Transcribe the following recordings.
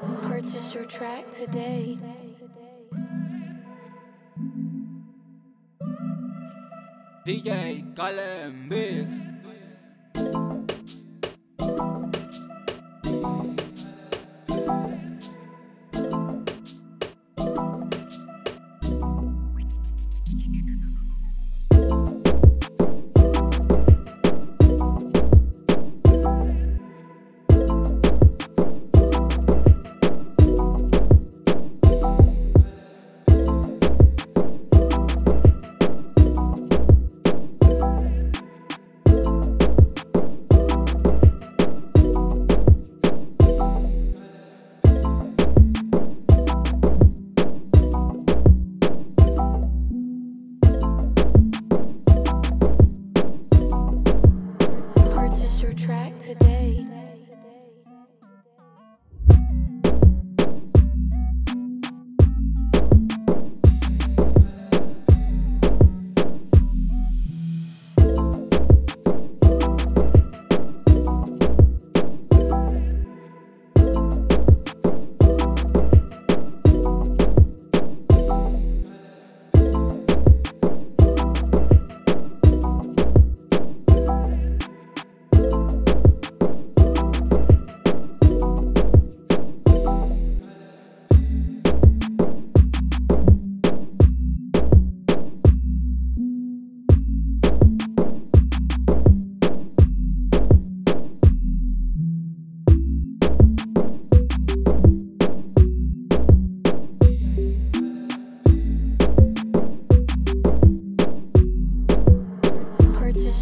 Purchase your track today. DJ Calen Beats. Your track today.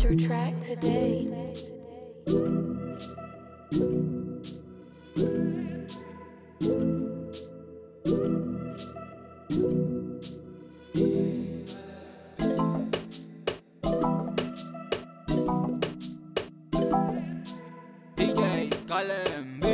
Your track today. DJ Calen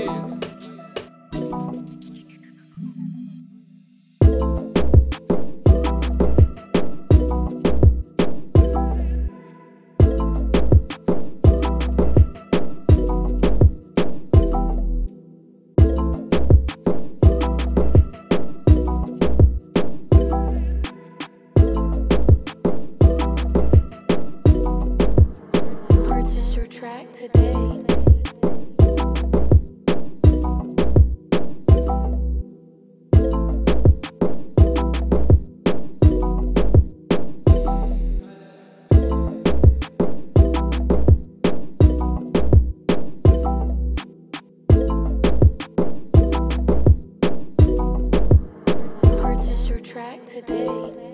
track today. Purchase your track today.